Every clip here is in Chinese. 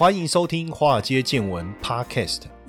欢迎收听《华尔街见闻》Podcast。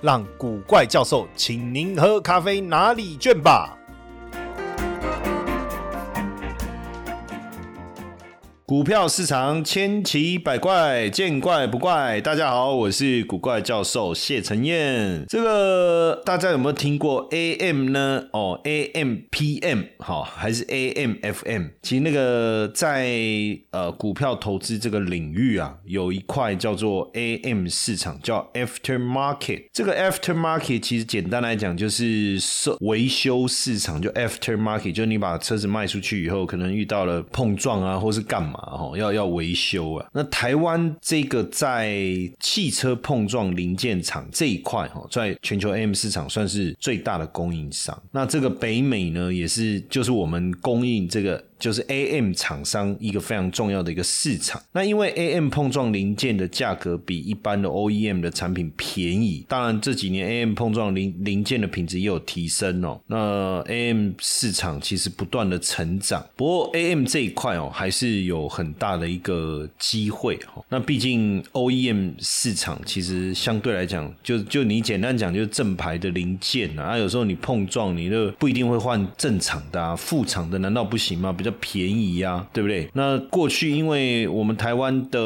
让古怪教授请您喝咖啡拿礼券吧。股票市场千奇百怪，见怪不怪。大家好，我是古怪教授谢承彦。这个大家有没有听过 AM 呢？哦，AM、PM 好，还是 AM、FM？其实那个在呃股票投资这个领域啊，有一块叫做 AM 市场，叫 After Market。这个 After Market 其实简单来讲就是维修市场，就 After Market，就是你把车子卖出去以后，可能遇到了碰撞啊，或是干嘛。哦，要要维修啊！那台湾这个在汽车碰撞零件厂这一块，哈，在全球 AM 市场算是最大的供应商。那这个北美呢，也是就是我们供应这个。就是 AM 厂商一个非常重要的一个市场。那因为 AM 碰撞零件的价格比一般的 OEM 的产品便宜，当然这几年 AM 碰撞零零件的品质也有提升哦。那 AM 市场其实不断的成长，不过 AM 这一块哦还是有很大的一个机会哈。那毕竟 OEM 市场其实相对来讲，就就你简单讲就是正牌的零件啊，有时候你碰撞你的不一定会换正常的啊，副厂的难道不行吗？比较便宜呀，对不对？那过去因为我们台湾的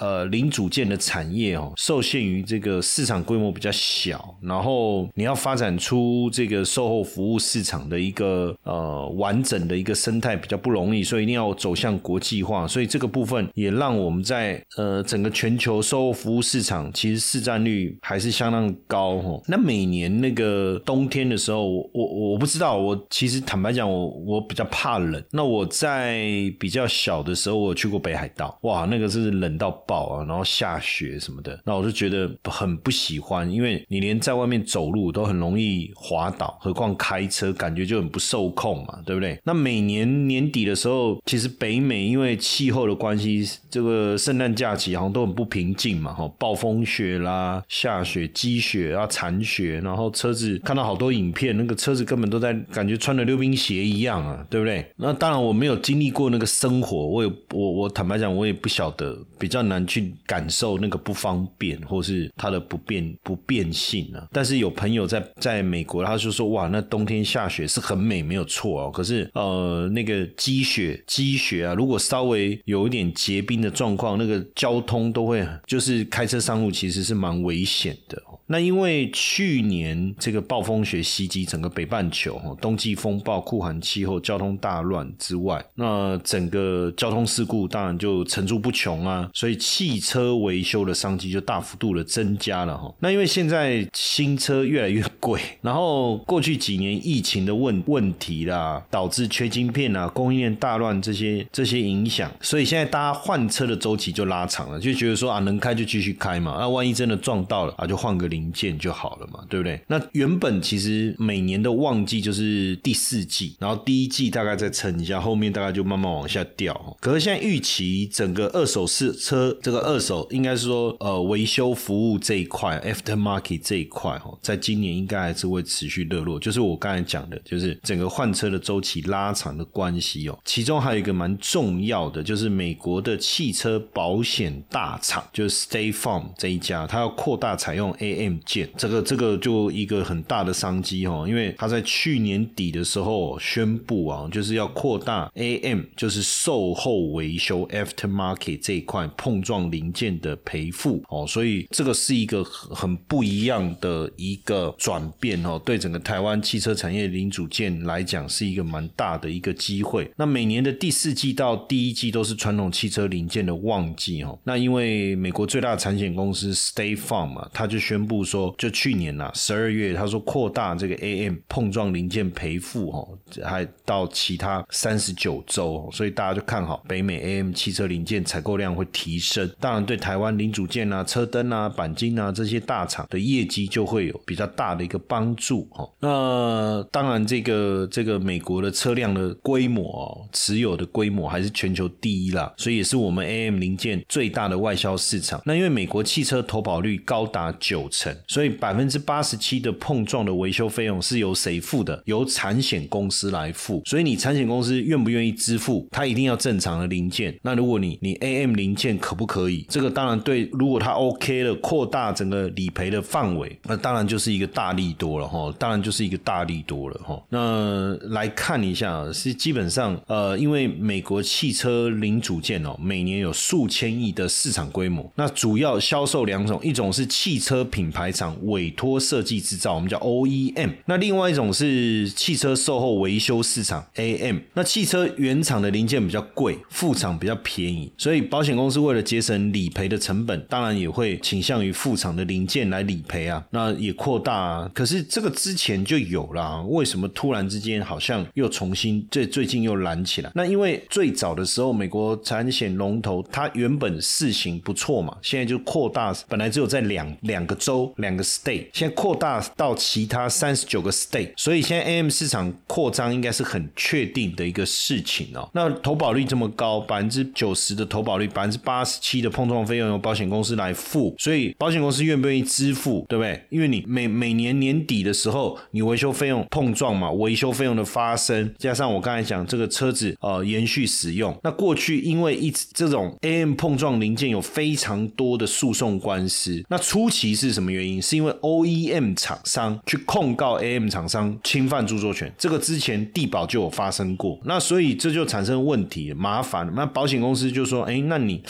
呃零组件的产业哦，受限于这个市场规模比较小，然后你要发展出这个售后服务市场的一个呃完整的一个生态比较不容易，所以一定要走向国际化。所以这个部分也让我们在呃整个全球售后服务市场其实市占率还是相当高哦。那每年那个冬天的时候，我我我不知道，我其实坦白讲，我我比较怕冷。那我在比较小的时候，我去过北海道，哇，那个是冷到爆啊，然后下雪什么的，那我就觉得很不喜欢，因为你连在外面走路都很容易滑倒，何况开车，感觉就很不受控嘛，对不对？那每年年底的时候，其实北美因为气候的关系，这个圣诞假期好像都很不平静嘛，哈，暴风雪啦，下雪、积雪啊、残雪，然后车子看到好多影片，那个车子根本都在感觉穿了溜冰鞋一样啊，对不对？那当然，我没有经历过那个生活，我也我我坦白讲，我也不晓得，比较难去感受那个不方便，或是它的不便不便性啊。但是有朋友在在美国，他就说哇，那冬天下雪是很美，没有错哦。可是呃，那个积雪积雪啊，如果稍微有一点结冰的状况，那个交通都会就是开车上路其实是蛮危险的。那因为去年这个暴风雪袭击整个北半球，冬季风暴、酷寒气候、交通大乱之外，那整个交通事故当然就层出不穷啊，所以汽车维修的商机就大幅度的增加了哈。那因为现在新车越来越贵，然后过去几年疫情的问问题啦，导致缺晶片啊、供应链大乱这些这些影响，所以现在大家换车的周期就拉长了，就觉得说啊，能开就继续开嘛，那万一真的撞到了啊，就换个。零件就好了嘛，对不对？那原本其实每年的旺季就是第四季，然后第一季大概再撑一下，后面大概就慢慢往下掉。可是现在预期整个二手市车这个二手应该是说呃维修服务这一块，after market 这一块哦，在今年应该还是会持续热络。就是我刚才讲的，就是整个换车的周期拉长的关系哦。其中还有一个蛮重要的，就是美国的汽车保险大厂，就是 State Farm 这一家，它要扩大采用 AA。M 件这个这个就一个很大的商机哦，因为他在去年底的时候宣布啊，就是要扩大 A M，就是售后维修 After Market 这一块碰撞零件的赔付哦，所以这个是一个很不一样的一个转变哦，对整个台湾汽车产业零组件来讲是一个蛮大的一个机会。那每年的第四季到第一季都是传统汽车零件的旺季哦，那因为美国最大的产险公司 State Farm 嘛，他就宣布。布说，就去年呐十二月，他说扩大这个 AM 碰撞零件赔付哦，还到其他三十九州，所以大家就看好北美 AM 汽车零件采购量会提升，当然对台湾零组件啊、车灯啊、钣金啊这些大厂的业绩就会有比较大的一个帮助哦。那当然，这个这个美国的车辆的规模哦，持有的规模还是全球第一啦，所以也是我们 AM 零件最大的外销市场。那因为美国汽车投保率高达九成，所以百分之八十七的碰撞的维修费用是由谁付的？由产险公司来付。所以你产险公司愿不愿意支付？它一定要正常的零件。那如果你你 AM 零件可不可以？这个当然对，如果它 OK 了，扩大整个理赔的范围，那当然就是一个大力多了哈。当然就是一个大力多了哈。那来看一下，是基本上呃，因为美国汽车零组件哦，每年有数千亿的市场规模。那主要销售两种，一种是汽车品牌厂委托设计制造，我们叫 OEM。那另外一种是汽车售后维修市场 AM。那汽车原厂的零件比较贵，副厂比较便宜，所以保险公司为了节省理赔的成本，当然也会倾向于副厂的零件来理赔啊。那也扩大，啊可是这个之前就有了，为什么突然之间好像又重新最最近又燃起来？那因为最早的时候，美国产险龙头它原本事情不错嘛，现在就扩大，本来只有在两两个州两个 state，现在扩大到其他三十九个 state，所以现在 AM 市场扩张应该是很确定的一个事情哦。那投保率这么高，百分之九十的投保率，百分之八十七的碰撞费用由保险公司来付，所以保险公司愿不愿意支付，对不对？因为你每每年年底的时候，你维修费用碰撞嘛，维修费用的发生，加上我刚才讲这个车子呃延续使用，那过去因为一直这种 AM 碰撞零件有非常多的诉讼官司，那初期是什么原因？是因为 OEM 厂商去控告 AM 厂商侵犯著作权，这个之前地保就有发生过，那所以这就产生问题，麻烦。那保险公司就说：“哎，那你。”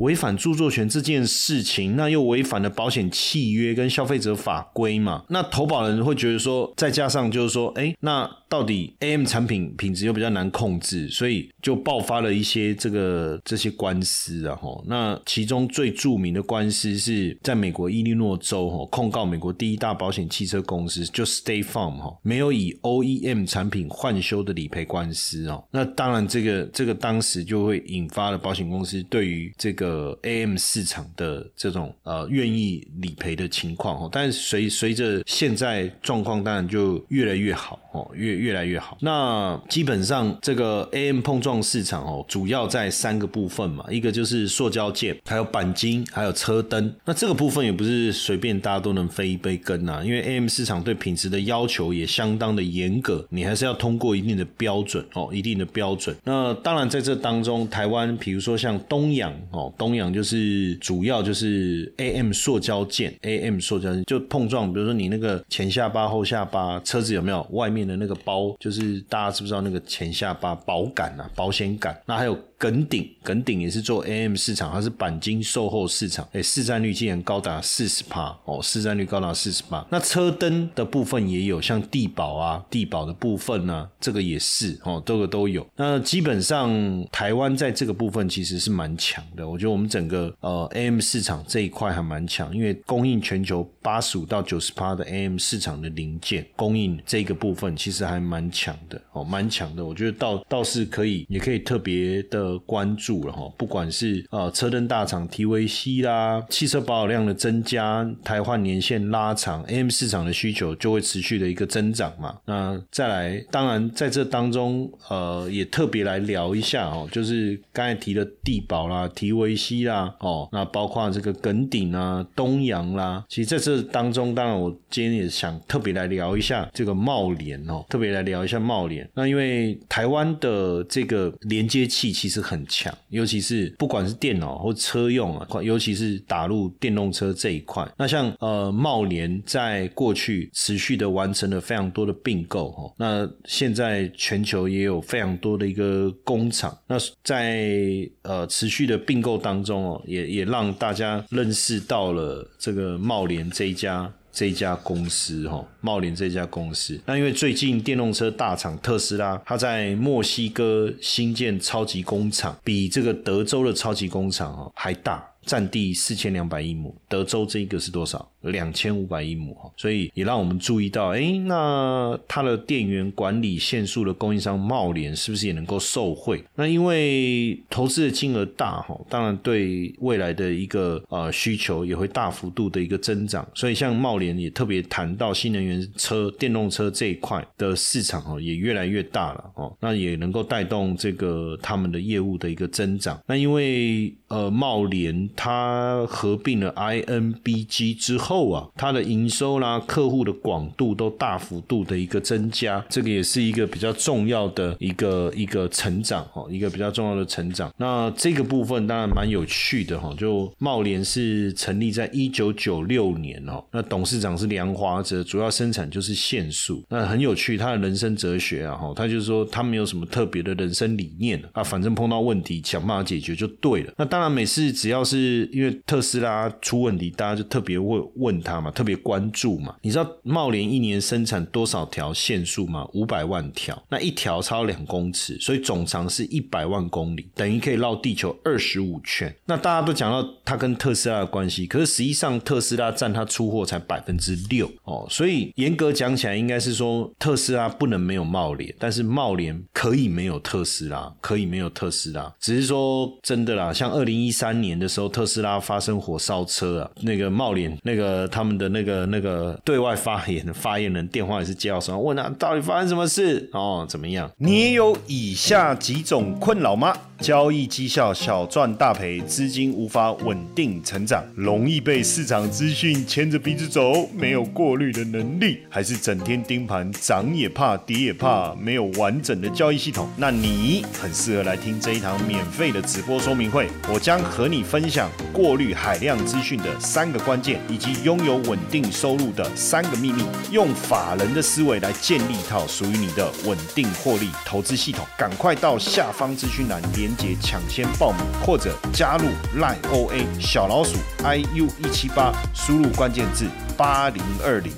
违反著作权这件事情，那又违反了保险契约跟消费者法规嘛？那投保人会觉得说，再加上就是说，哎，那到底 AM 产品品质又比较难控制，所以就爆发了一些这个这些官司啊。吼，那其中最著名的官司是在美国伊利诺州吼控告美国第一大保险汽车公司就 State Farm 哈，没有以 OEM 产品换修的理赔官司哦。那当然，这个这个当时就会引发了保险公司对于这个。呃，AM 市场的这种呃愿意理赔的情况哦，但是随随着现在状况当然就越来越好哦，越越来越好。那基本上这个 AM 碰撞市场哦，主要在三个部分嘛，一个就是塑胶件，还有钣金，还有车灯。那这个部分也不是随便大家都能飞一杯羹啊，因为 AM 市场对品质的要求也相当的严格，你还是要通过一定的标准哦，一定的标准。那当然在这当中，台湾比如说像东阳哦。东阳就是主要就是 AM 塑胶件，AM 塑胶件就碰撞，比如说你那个前下巴、后下巴，车子有没有外面的那个包？就是大家知不知道那个前下巴保杆啊，保险杆？那还有。耿鼎，耿鼎也是做 AM 市场，它是钣金售后市场，哎，市占率竟然高达四十趴哦，市占率高达四十趴。那车灯的部分也有，像地保啊，地保的部分呢，这个也是哦，这个都有。那基本上台湾在这个部分其实是蛮强的，我觉得我们整个呃 AM 市场这一块还蛮强，因为供应全球八十五到九十趴的 AM 市场的零件供应这个部分其实还蛮强的哦，蛮强的。我觉得倒倒是可以，也可以特别的。关注了哈，不管是呃车灯大厂 TVC 啦，汽车保有量的增加，台换年限拉长，AM 市场的需求就会持续的一个增长嘛。那再来，当然在这当中，呃，也特别来聊一下哦，就是刚才提的地保啦、TVC 西啦，哦，那包括这个耿鼎啊、东阳啦，其实在这当中，当然我今天也想特别来聊一下这个茂联哦，特别来聊一下茂联。那因为台湾的这个连接器其实。很强，尤其是不管是电脑或车用啊，尤其是打入电动车这一块。那像呃茂联在过去持续的完成了非常多的并购哦，那现在全球也有非常多的一个工厂。那在呃持续的并购当中哦，也也让大家认识到了这个茂联这一家。这家公司哈，茂联这家公司，那因为最近电动车大厂特斯拉，它在墨西哥新建超级工厂，比这个德州的超级工厂哦还大。占地四千两百亿亩，德州这一个是多少？两千五百亿亩哈，所以也让我们注意到，哎，那它的电源管理限速的供应商茂联是不是也能够受惠？那因为投资的金额大哈，当然对未来的一个呃需求也会大幅度的一个增长，所以像茂联也特别谈到新能源车、电动车这一块的市场哦，也越来越大了哦，那也能够带动这个他们的业务的一个增长。那因为呃茂联它合并了 INBG 之后。啊，它的营收啦、客户的广度都大幅度的一个增加，这个也是一个比较重要的一个一个成长哦，一个比较重要的成长。那这个部分当然蛮有趣的哈，就茂联是成立在一九九六年哦，那董事长是梁华哲，主要生产就是线束。那很有趣，他的人生哲学啊哈，他就是说他没有什么特别的人生理念啊，反正碰到问题想办法解决就对了。那当然每次只要是因为特斯拉出问题，大家就特别会。问他嘛，特别关注嘛？你知道茂联一年生产多少条线束吗？五百万条，那一条超两公尺，所以总长是一百万公里，等于可以绕地球二十五圈。那大家都讲到它跟特斯拉的关系，可是实际上特斯拉占它出货才百分之六哦，所以严格讲起来，应该是说特斯拉不能没有茂联，但是茂联可以没有特斯拉，可以没有特斯拉，只是说真的啦，像二零零一三年的时候，特斯拉发生火烧车啊，那个茂联那个。他们的那个那个对外发言的发言人电话也是接到手，问他到底发生什么事哦，怎么样？你也有以下几种困扰吗？交易绩效小赚大赔，资金无法稳定成长，容易被市场资讯牵着鼻子走，没有过滤的能力，还是整天盯盘，涨也怕，跌也怕，没有完整的交易系统？那你很适合来听这一堂免费的直播说明会，我将和你分享过滤海量资讯的三个关键，以及拥有稳定收入的三个秘密，用法人的思维来建立一套属于你的稳定获利投资系统。赶快到下方资讯栏连。接抢先报名或者加入 LIOA 小老鼠 iu 一七八，输入关键字八零二零。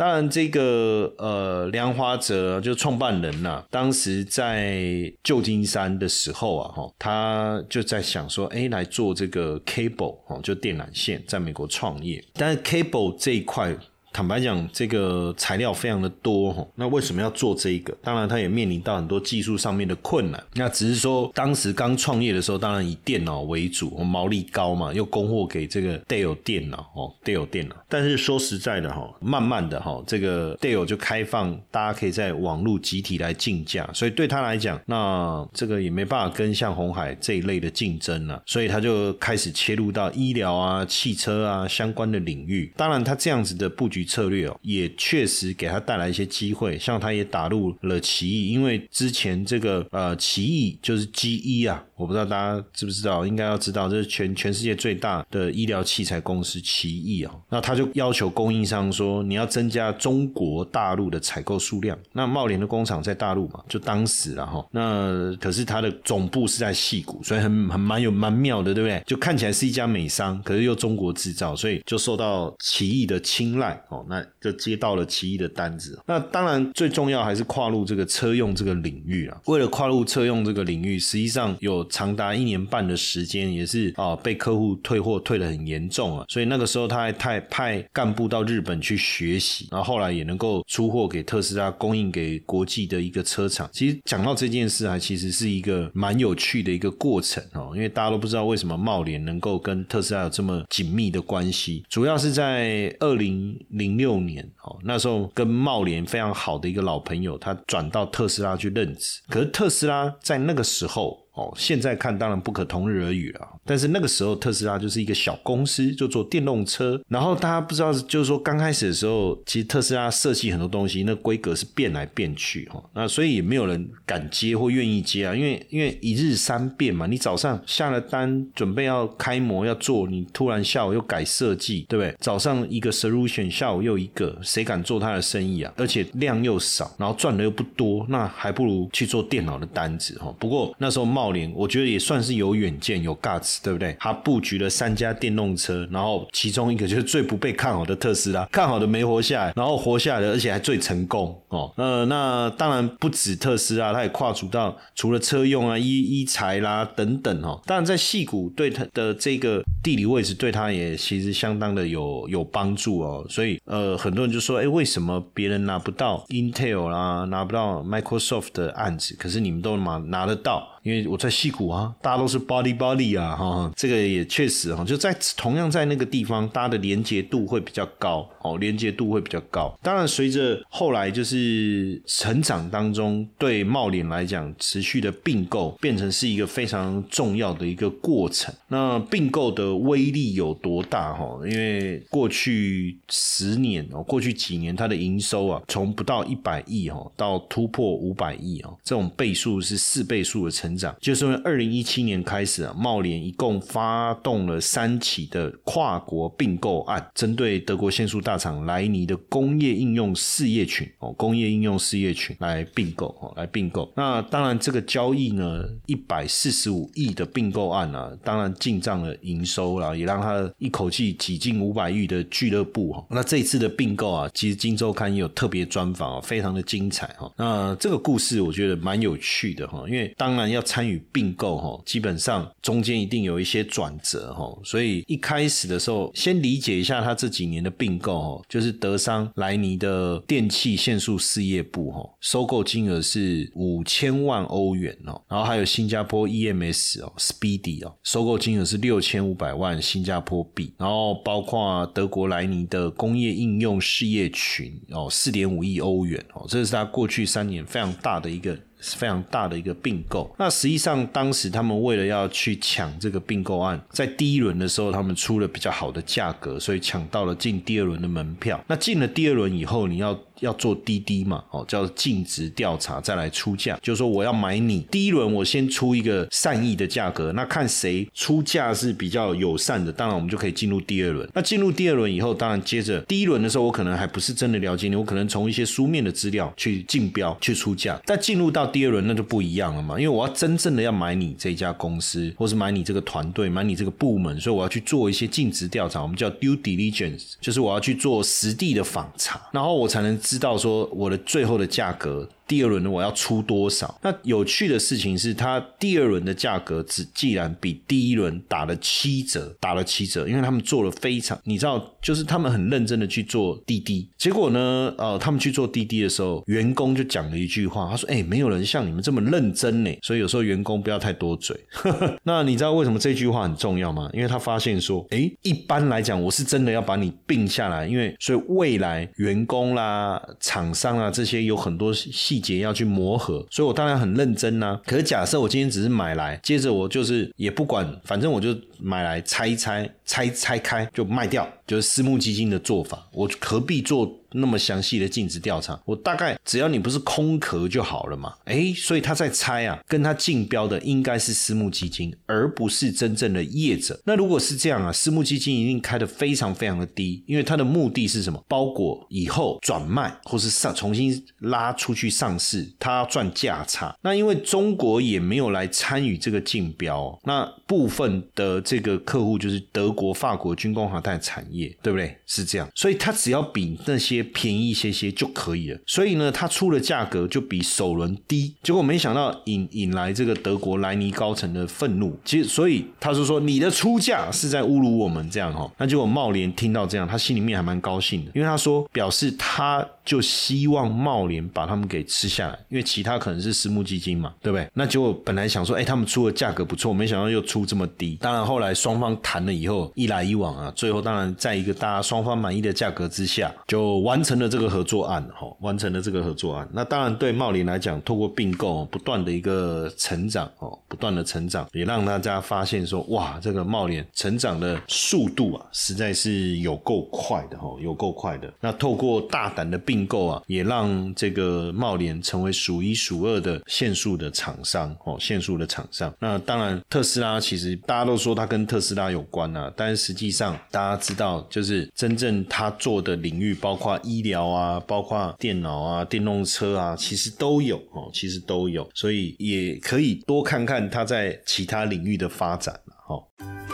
当然，这个呃梁华哲就创办人呐，当时在旧金山的时候啊，哈，他就在想说，哎，来做这个 cable 哦，就电缆线，在美国创业，但是 cable 这一块。坦白讲，这个材料非常的多哈，那为什么要做这一个？当然，他也面临到很多技术上面的困难。那只是说，当时刚创业的时候，当然以电脑为主，毛利高嘛，又供货给这个 d a l e 电脑哦 d a l e 电脑。但是说实在的哈，慢慢的哈，这个 d a l e 就开放，大家可以在网络集体来竞价，所以对他来讲，那这个也没办法跟像红海这一类的竞争了，所以他就开始切入到医疗啊、汽车啊相关的领域。当然，他这样子的布局。策略哦，也确实给他带来一些机会，像他也打入了奇异，因为之前这个呃奇异就是 G 一啊，我不知道大家知不知道，应该要知道，这是全全世界最大的医疗器材公司奇异啊，那他就要求供应商说，你要增加中国大陆的采购数量，那茂联的工厂在大陆嘛，就当时了哈，那可是他的总部是在戏谷，所以很很蛮有蛮妙的，对不对？就看起来是一家美商，可是又中国制造，所以就受到奇异的青睐。哦，那就接到了奇异的单子。那当然最重要还是跨入这个车用这个领域啊。为了跨入车用这个领域，实际上有长达一年半的时间，也是啊被客户退货退的很严重啊。所以那个时候他还派派干部到日本去学习，然后后来也能够出货给特斯拉，供应给国际的一个车厂。其实讲到这件事啊，其实是一个蛮有趣的一个过程哦，因为大家都不知道为什么茂联能够跟特斯拉有这么紧密的关系，主要是在二零。零六年，哦，那时候跟茂联非常好的一个老朋友，他转到特斯拉去任职。可是特斯拉在那个时候。哦，现在看当然不可同日而语了。但是那个时候特斯拉就是一个小公司，就做电动车。然后大家不知道，就是说刚开始的时候，其实特斯拉设计很多东西，那规格是变来变去哈。那所以也没有人敢接或愿意接啊，因为因为一日三变嘛。你早上下了单，准备要开模要做，你突然下午又改设计，对不对？早上一个 solution，下午又一个，谁敢做他的生意啊？而且量又少，然后赚的又不多，那还不如去做电脑的单子哈。不过那时候茂林，我觉得也算是有远见、有 guts，对不对？他布局了三家电动车，然后其中一个就是最不被看好的特斯拉，看好的没活下来，然后活下来的，而且还最成功哦。呃，那当然不止特斯拉，他也跨足到除了车用啊、医医材啦等等哦。当然在细股对他的这个地理位置，对他也其实相当的有有帮助哦。所以呃，很多人就说，哎，为什么别人拿不到 Intel 啦，拿不到 Microsoft 的案子，可是你们都拿拿得到？因为我在戏谷啊，大家都是 body body 啊，哈，这个也确实哈，就在同样在那个地方，大家的连接度会比较高，哦，连接度会比较高。当然，随着后来就是成长当中，对茂联来讲，持续的并购变成是一个非常重要的一个过程。那并购的威力有多大？哈，因为过去十年哦，过去几年它的营收啊，从不到一百亿哦，到突破五百亿啊，这种倍数是四倍数的成。成长就是从二零一七年开始啊，茂联一共发动了三起的跨国并购案，针对德国限速大厂莱尼的工业应用事业群哦，工业应用事业群来并购哦，来并购。那当然，这个交易呢，一百四十五亿的并购案啊，当然进账了营收了，也让他一口气挤进五百亿的俱乐部哈。那这一次的并购啊，其实《金周刊》也有特别专访啊，非常的精彩哈。那这个故事我觉得蛮有趣的哈，因为当然要。参与并购哈，基本上中间一定有一些转折哈，所以一开始的时候，先理解一下他这几年的并购哦，就是德商莱尼的电气线束事业部哈，收购金额是五千万欧元哦，然后还有新加坡 EMS 哦，Speedy 哦，收购金额是六千五百万新加坡币，然后包括德国莱尼的工业应用事业群哦，四点五亿欧元哦，这是他过去三年非常大的一个。是非常大的一个并购。那实际上，当时他们为了要去抢这个并购案，在第一轮的时候，他们出了比较好的价格，所以抢到了进第二轮的门票。那进了第二轮以后，你要。要做滴滴嘛，哦，叫尽职调查再来出价，就是说我要买你第一轮，我先出一个善意的价格，那看谁出价是比较友善的，当然我们就可以进入第二轮。那进入第二轮以后，当然接着第一轮的时候，我可能还不是真的了解你，我可能从一些书面的资料去竞标去出价。但进入到第二轮那就不一样了嘛，因为我要真正的要买你这家公司，或是买你这个团队，买你这个部门，所以我要去做一些尽职调查，我们叫 due diligence，就是我要去做实地的访查，然后我才能。知道说我的最后的价格。第二轮呢，我要出多少？那有趣的事情是，它第二轮的价格只既然比第一轮打了七折，打了七折，因为他们做了非常，你知道，就是他们很认真的去做滴滴。结果呢，呃，他们去做滴滴的时候，员工就讲了一句话，他说：“哎，没有人像你们这么认真呢。”所以有时候员工不要太多嘴。那你知道为什么这句话很重要吗？因为他发现说，哎，一般来讲，我是真的要把你并下来，因为所以未来员工啦、厂商啊这些有很多细。节要去磨合，所以我当然很认真呐。可是假设我今天只是买来，接着我就是也不管，反正我就买来拆一拆，拆拆开就卖掉，就是私募基金的做法，我何必做？那么详细的尽职调查，我大概只要你不是空壳就好了嘛？哎，所以他在猜啊，跟他竞标的应该是私募基金，而不是真正的业者。那如果是这样啊，私募基金一定开的非常非常的低，因为它的目的是什么？包裹以后转卖或是上重新拉出去上市，他要赚价差。那因为中国也没有来参与这个竞标，那部分的这个客户就是德国、法国军工航太产业，对不对？是这样，所以他只要比那些。便宜一些些就可以了，所以呢，他出的价格就比首轮低，结果没想到引引来这个德国莱尼高层的愤怒。其实，所以他是说你的出价是在侮辱我们这样哈。那结果茂联听到这样，他心里面还蛮高兴的，因为他说表示他就希望茂联把他们给吃下来，因为其他可能是私募基金嘛，对不对？那结果本来想说，哎，他们出的价格不错，没想到又出这么低。当然后来双方谈了以后，一来一往啊，最后当然在一个大家双方满意的价格之下，就。完成了这个合作案，哈，完成了这个合作案。那当然对茂林来讲，透过并购不断的一个成长，哦，不断的成长，也让大家发现说，哇，这个茂林成长的速度啊，实在是有够快的，哈，有够快的。那透过大胆的并购啊，也让这个茂联成为数一数二的限速的厂商，哦，限速的厂商。那当然，特斯拉其实大家都说它跟特斯拉有关啊，但是实际上大家知道，就是真正他做的领域，包括医疗啊，包括电脑啊、电动车啊，其实都有哦，其实都有，所以也可以多看看他在其他领域的发展哦。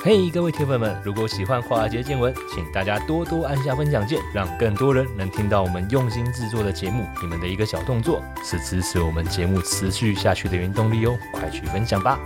嘿，各位铁粉们，如果喜欢华尔街见闻，请大家多多按下分享键，让更多人能听到我们用心制作的节目。你们的一个小动作，是支持我们节目持续下去的原动力哦，快去分享吧！